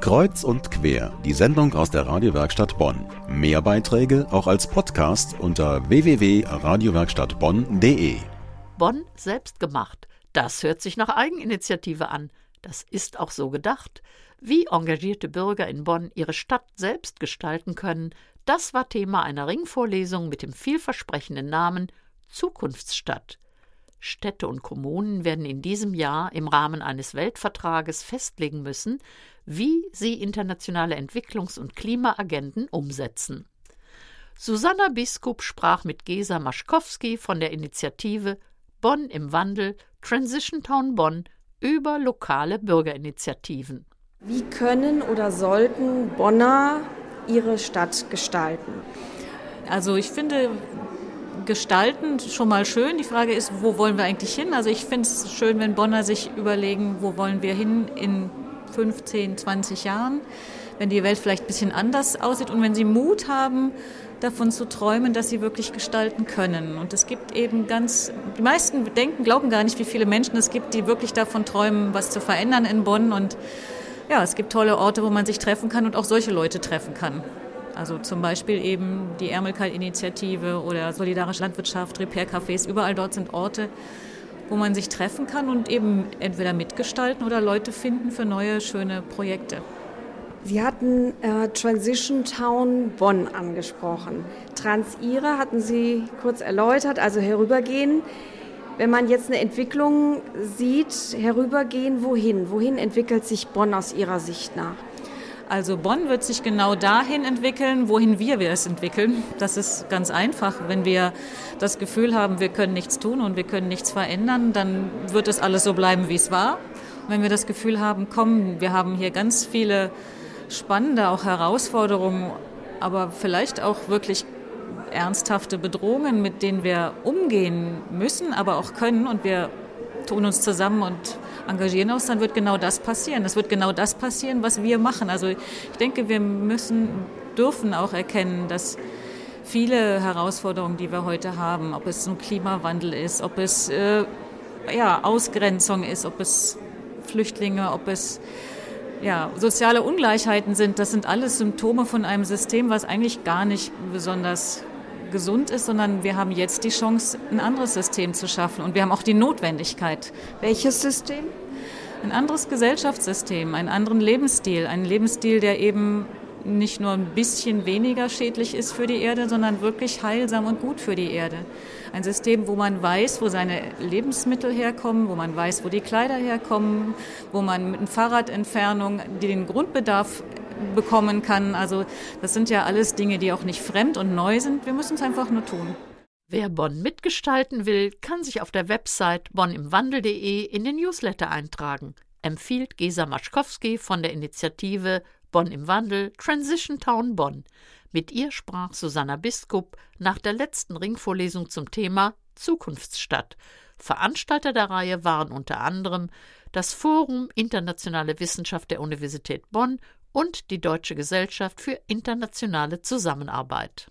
Kreuz und quer, die Sendung aus der Radiowerkstatt Bonn. Mehr Beiträge auch als Podcast unter www.radiowerkstattbonn.de. Bonn selbst gemacht. Das hört sich nach Eigeninitiative an. Das ist auch so gedacht. Wie engagierte Bürger in Bonn ihre Stadt selbst gestalten können, das war Thema einer Ringvorlesung mit dem vielversprechenden Namen Zukunftsstadt. Städte und Kommunen werden in diesem Jahr im Rahmen eines Weltvertrages festlegen müssen, wie sie internationale Entwicklungs- und Klimaagenden umsetzen. Susanna Biskup sprach mit Gesa Maschkowski von der Initiative Bonn im Wandel Transition Town Bonn über lokale Bürgerinitiativen. Wie können oder sollten Bonner ihre Stadt gestalten? Also ich finde gestalten schon mal schön. Die Frage ist, wo wollen wir eigentlich hin? Also ich finde es schön, wenn Bonner sich überlegen, wo wollen wir hin in 15, 20 Jahren, wenn die Welt vielleicht ein bisschen anders aussieht und wenn sie Mut haben, davon zu träumen, dass sie wirklich gestalten können. Und es gibt eben ganz, die meisten denken, glauben gar nicht, wie viele Menschen es gibt, die wirklich davon träumen, was zu verändern in Bonn. Und ja, es gibt tolle Orte, wo man sich treffen kann und auch solche Leute treffen kann. Also zum Beispiel eben die Ärmelkalt-Initiative oder Solidarische Landwirtschaft, Repair-Cafés, überall dort sind Orte, wo man sich treffen kann und eben entweder mitgestalten oder Leute finden für neue, schöne Projekte. Sie hatten äh, Transition Town Bonn angesprochen. Transira hatten Sie kurz erläutert, also herübergehen. Wenn man jetzt eine Entwicklung sieht, herübergehen, wohin? Wohin entwickelt sich Bonn aus Ihrer Sicht nach? Also Bonn wird sich genau dahin entwickeln, wohin wir es entwickeln. Das ist ganz einfach. Wenn wir das Gefühl haben, wir können nichts tun und wir können nichts verändern, dann wird es alles so bleiben, wie es war. Und wenn wir das Gefühl haben, komm, wir haben hier ganz viele spannende auch Herausforderungen, aber vielleicht auch wirklich ernsthafte Bedrohungen, mit denen wir umgehen müssen, aber auch können und wir tun uns zusammen und engagieren uns, dann wird genau das passieren. Es wird genau das passieren, was wir machen. Also ich denke, wir müssen, dürfen auch erkennen, dass viele Herausforderungen, die wir heute haben, ob es ein Klimawandel ist, ob es äh, ja, Ausgrenzung ist, ob es Flüchtlinge, ob es ja, soziale Ungleichheiten sind, das sind alles Symptome von einem System, was eigentlich gar nicht besonders gesund ist, sondern wir haben jetzt die Chance, ein anderes System zu schaffen. Und wir haben auch die Notwendigkeit. Welches System? Ein anderes Gesellschaftssystem, einen anderen Lebensstil. Einen Lebensstil, der eben nicht nur ein bisschen weniger schädlich ist für die Erde, sondern wirklich heilsam und gut für die Erde. Ein System, wo man weiß, wo seine Lebensmittel herkommen, wo man weiß, wo die Kleider herkommen, wo man mit einer Fahrradentfernung den Grundbedarf bekommen kann. Also das sind ja alles Dinge, die auch nicht fremd und neu sind. Wir müssen es einfach nur tun. Wer Bonn mitgestalten will, kann sich auf der Website bonnimwandel.de in den Newsletter eintragen, empfiehlt Gesa Maschkowski von der Initiative Bonn im Wandel Transition Town Bonn. Mit ihr sprach Susanna Biskup nach der letzten Ringvorlesung zum Thema Zukunftsstadt. Veranstalter der Reihe waren unter anderem das Forum Internationale Wissenschaft der Universität Bonn und die Deutsche Gesellschaft für internationale Zusammenarbeit.